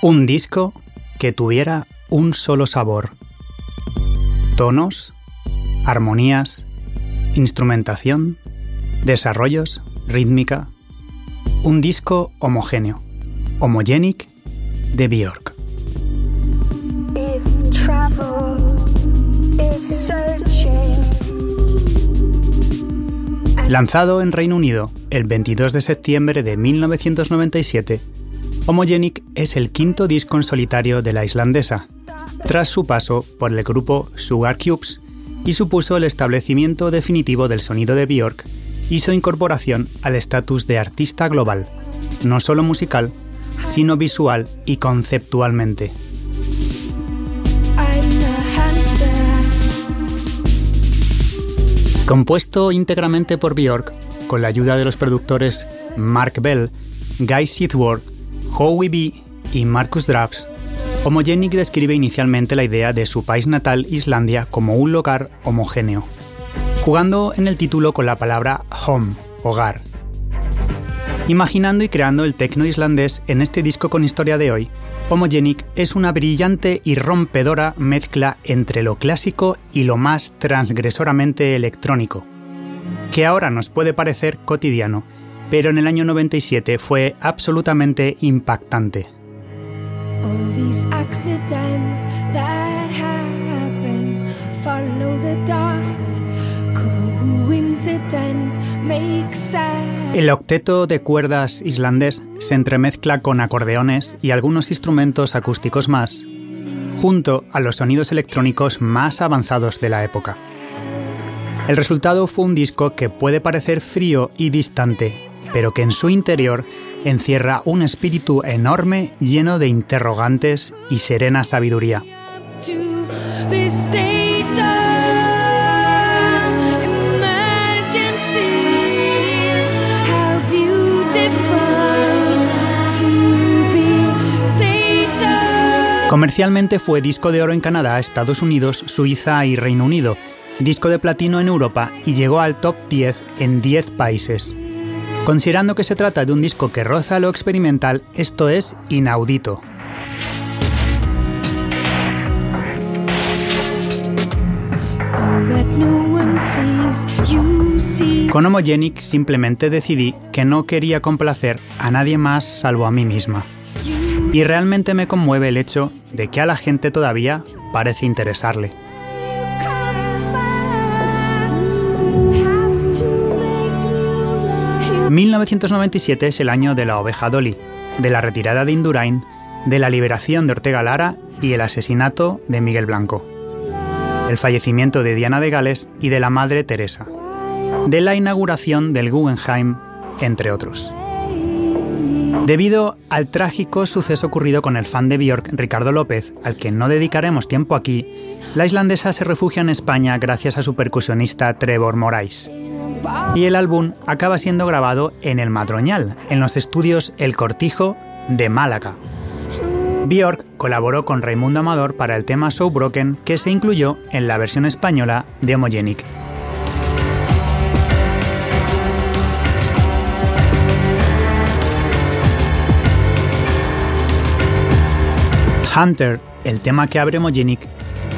Un disco que tuviera un solo sabor. Tonos, armonías, instrumentación, desarrollos, rítmica. Un disco homogéneo, homogenic de Björk. Lanzado en Reino Unido el 22 de septiembre de 1997, Homogenic es el quinto disco en solitario de la islandesa, tras su paso por el grupo Sugar Cubes, y supuso el establecimiento definitivo del sonido de Björk y su incorporación al estatus de artista global, no solo musical, sino visual y conceptualmente. Compuesto íntegramente por Björk, con la ayuda de los productores Mark Bell, Guy Sidworth Howie B. y Marcus Drabs, Homogenic describe inicialmente la idea de su país natal, Islandia, como un lugar homogéneo, jugando en el título con la palabra home, hogar. Imaginando y creando el tecno islandés en este disco con historia de hoy, Homogenic es una brillante y rompedora mezcla entre lo clásico y lo más transgresoramente electrónico, que ahora nos puede parecer cotidiano, pero en el año 97 fue absolutamente impactante. El octeto de cuerdas islandés se entremezcla con acordeones y algunos instrumentos acústicos más, junto a los sonidos electrónicos más avanzados de la época. El resultado fue un disco que puede parecer frío y distante, pero que en su interior encierra un espíritu enorme lleno de interrogantes y serena sabiduría. Comercialmente fue disco de oro en Canadá, Estados Unidos, Suiza y Reino Unido, disco de platino en Europa y llegó al top 10 en 10 países. Considerando que se trata de un disco que roza lo experimental, esto es inaudito. Con Homogenic simplemente decidí que no quería complacer a nadie más salvo a mí misma. Y realmente me conmueve el hecho de que a la gente todavía parece interesarle. 1997 es el año de la oveja Dolly, de la retirada de Indurain, de la liberación de Ortega Lara y el asesinato de Miguel Blanco, el fallecimiento de Diana de Gales y de la Madre Teresa, de la inauguración del Guggenheim, entre otros. Debido al trágico suceso ocurrido con el fan de Björk, Ricardo López, al que no dedicaremos tiempo aquí, la islandesa se refugia en España gracias a su percusionista Trevor Morais y el álbum acaba siendo grabado en el Madroñal, en los estudios El Cortijo de Málaga. Björk colaboró con Raimundo Amador para el tema So Broken que se incluyó en la versión española de Homogenic. Hunter, el tema que abre Homogenic,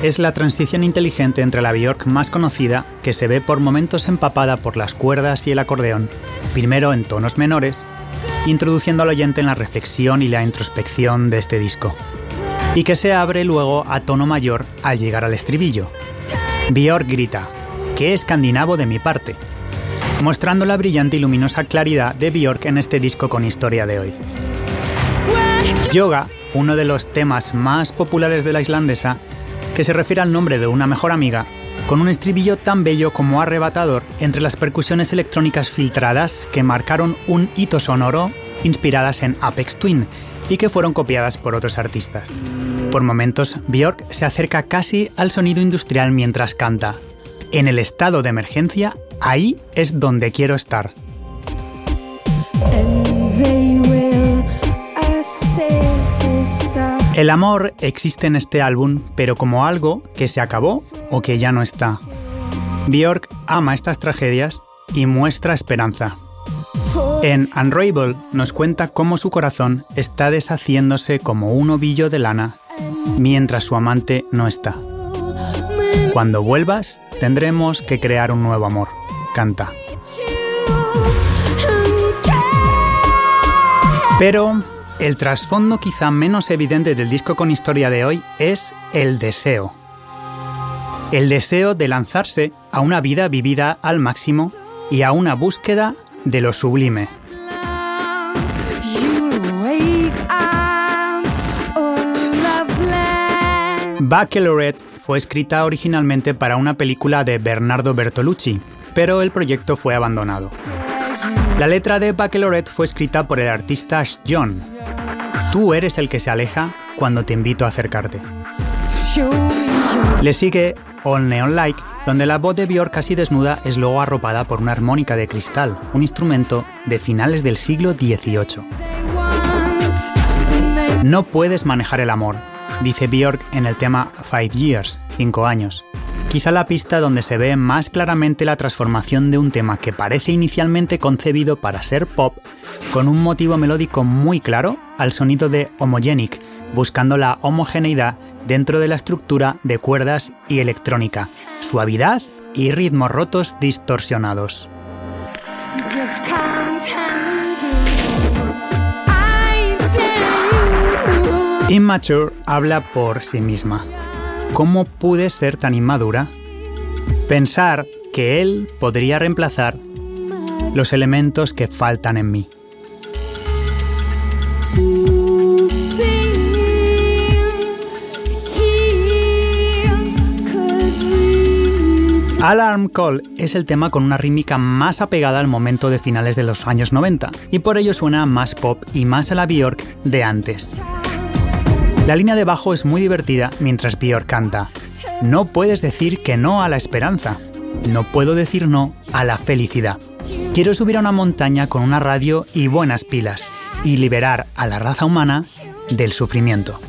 es la transición inteligente entre la Björk más conocida, que se ve por momentos empapada por las cuerdas y el acordeón, primero en tonos menores, introduciendo al oyente en la reflexión y la introspección de este disco, y que se abre luego a tono mayor al llegar al estribillo. Björk grita, ¡qué escandinavo de mi parte! mostrando la brillante y luminosa claridad de Björk en este disco con historia de hoy. Yoga, uno de los temas más populares de la islandesa, que se refiere al nombre de una mejor amiga, con un estribillo tan bello como arrebatador entre las percusiones electrónicas filtradas que marcaron un hito sonoro inspiradas en Apex Twin y que fueron copiadas por otros artistas. Por momentos, Björk se acerca casi al sonido industrial mientras canta. En el estado de emergencia, ahí es donde quiero estar. El amor existe en este álbum, pero como algo que se acabó o que ya no está. Björk ama estas tragedias y muestra esperanza. En Unravel nos cuenta cómo su corazón está deshaciéndose como un ovillo de lana mientras su amante no está. Cuando vuelvas, tendremos que crear un nuevo amor. Canta. Pero el trasfondo quizá menos evidente del disco con historia de hoy es el deseo. El deseo de lanzarse a una vida vivida al máximo y a una búsqueda de lo sublime. Baccalaureate fue escrita originalmente para una película de Bernardo Bertolucci, pero el proyecto fue abandonado. La letra de Baccalaureate fue escrita por el artista John. Tú eres el que se aleja cuando te invito a acercarte. Le sigue All Neon Like, donde la voz de Björk casi desnuda es luego arropada por una armónica de cristal, un instrumento de finales del siglo XVIII. No puedes manejar el amor, dice Björk en el tema Five Years, 5 años, quizá la pista donde se ve más claramente la transformación de un tema que parece inicialmente concebido para ser pop, con un motivo melódico muy claro, al sonido de Homogenic, buscando la homogeneidad dentro de la estructura de cuerdas y electrónica, suavidad y ritmos rotos distorsionados. Immature habla por sí misma. ¿Cómo pude ser tan inmadura? Pensar que él podría reemplazar los elementos que faltan en mí. Alarm Call es el tema con una rítmica más apegada al momento de finales de los años 90 y por ello suena más pop y más a la Bjork de antes. La línea de bajo es muy divertida mientras Björk canta. No puedes decir que no a la esperanza. No puedo decir no a la felicidad. Quiero subir a una montaña con una radio y buenas pilas y liberar a la raza humana del sufrimiento.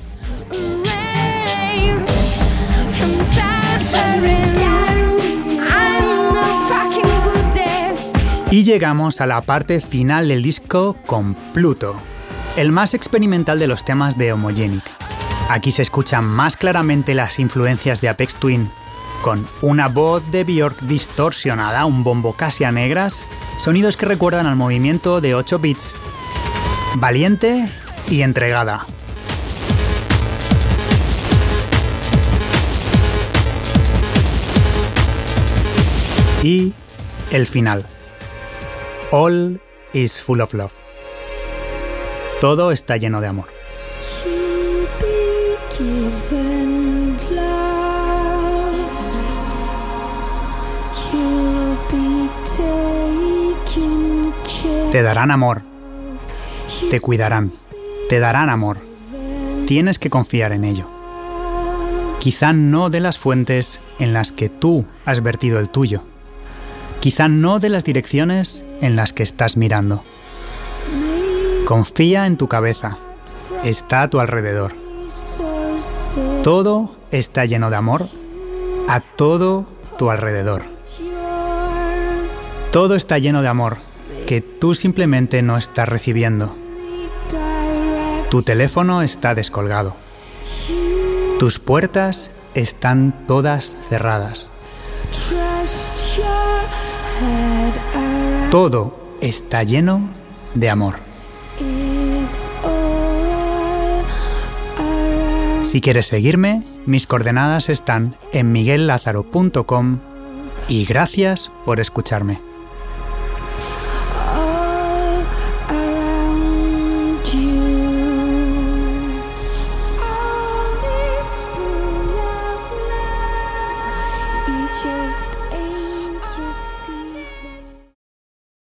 Y llegamos a la parte final del disco con Pluto, el más experimental de los temas de Homogenic. Aquí se escuchan más claramente las influencias de Apex Twin, con una voz de Björk distorsionada, un bombo casi a negras, sonidos que recuerdan al movimiento de 8 bits, valiente y entregada. Y el final. All is full of love. Todo está lleno de amor. Te darán amor. Te cuidarán. Te darán amor. Tienes que confiar en ello. Quizá no de las fuentes en las que tú has vertido el tuyo. Quizá no de las direcciones en las que estás mirando. Confía en tu cabeza. Está a tu alrededor. Todo está lleno de amor a todo tu alrededor. Todo está lleno de amor que tú simplemente no estás recibiendo. Tu teléfono está descolgado. Tus puertas están todas cerradas. Todo está lleno de amor. Si quieres seguirme, mis coordenadas están en miguellázaro.com y gracias por escucharme.